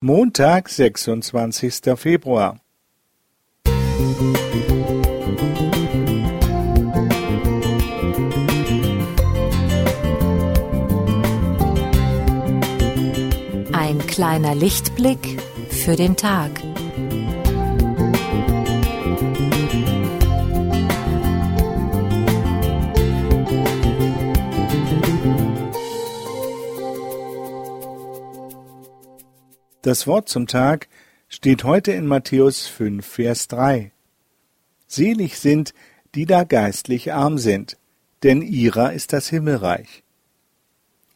Montag, sechsundzwanzigster Februar. Ein kleiner Lichtblick für den Tag. Das Wort zum Tag steht heute in Matthäus 5, Vers 3. Selig sind, die da geistlich arm sind, denn ihrer ist das Himmelreich.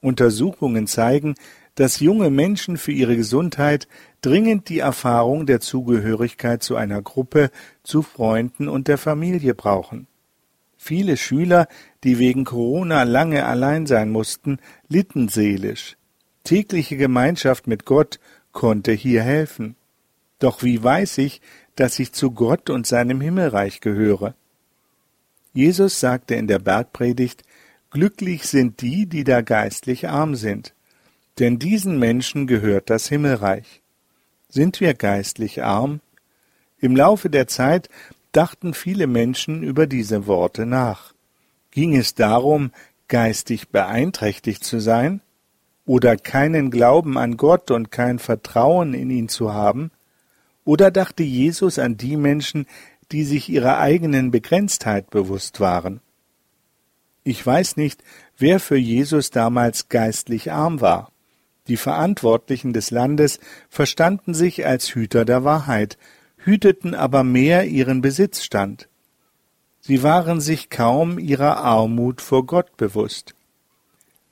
Untersuchungen zeigen, dass junge Menschen für ihre Gesundheit dringend die Erfahrung der Zugehörigkeit zu einer Gruppe, zu Freunden und der Familie brauchen. Viele Schüler, die wegen Corona lange allein sein mussten, litten seelisch. Tägliche Gemeinschaft mit Gott konnte hier helfen. Doch wie weiß ich, dass ich zu Gott und seinem Himmelreich gehöre? Jesus sagte in der Bergpredigt, Glücklich sind die, die da geistlich arm sind, denn diesen Menschen gehört das Himmelreich. Sind wir geistlich arm? Im Laufe der Zeit dachten viele Menschen über diese Worte nach. Ging es darum, geistig beeinträchtigt zu sein? Oder keinen Glauben an Gott und kein Vertrauen in ihn zu haben? Oder dachte Jesus an die Menschen, die sich ihrer eigenen Begrenztheit bewusst waren? Ich weiß nicht, wer für Jesus damals geistlich arm war. Die Verantwortlichen des Landes verstanden sich als Hüter der Wahrheit, hüteten aber mehr ihren Besitzstand. Sie waren sich kaum ihrer Armut vor Gott bewusst.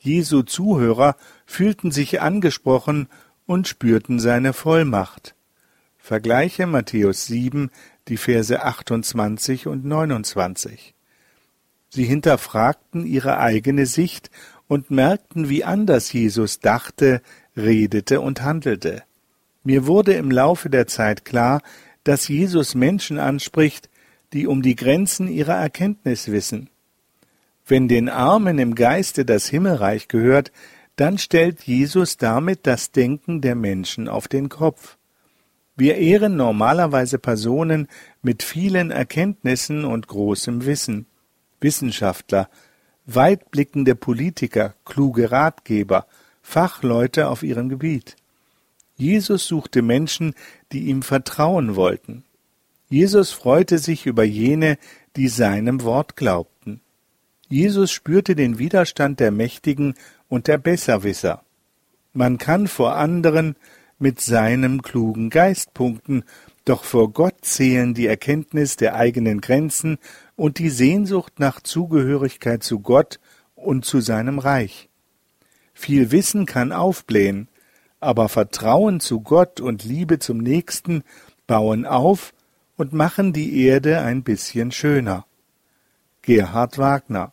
Jesu Zuhörer fühlten sich angesprochen und spürten seine Vollmacht. Vergleiche Matthäus 7, die Verse 28 und 29. Sie hinterfragten ihre eigene Sicht und merkten, wie anders Jesus dachte, redete und handelte. Mir wurde im Laufe der Zeit klar, dass Jesus Menschen anspricht, die um die Grenzen ihrer Erkenntnis wissen. Wenn den Armen im Geiste das Himmelreich gehört, dann stellt Jesus damit das Denken der Menschen auf den Kopf. Wir ehren normalerweise Personen mit vielen Erkenntnissen und großem Wissen, Wissenschaftler, weitblickende Politiker, kluge Ratgeber, Fachleute auf ihrem Gebiet. Jesus suchte Menschen, die ihm vertrauen wollten. Jesus freute sich über jene, die seinem Wort glaubten. Jesus spürte den Widerstand der Mächtigen und der Besserwisser. Man kann vor anderen mit seinem klugen Geist punkten, doch vor Gott zählen die Erkenntnis der eigenen Grenzen und die Sehnsucht nach Zugehörigkeit zu Gott und zu seinem Reich. Viel Wissen kann aufblähen, aber Vertrauen zu Gott und Liebe zum Nächsten bauen auf und machen die Erde ein bisschen schöner. Gerhard Wagner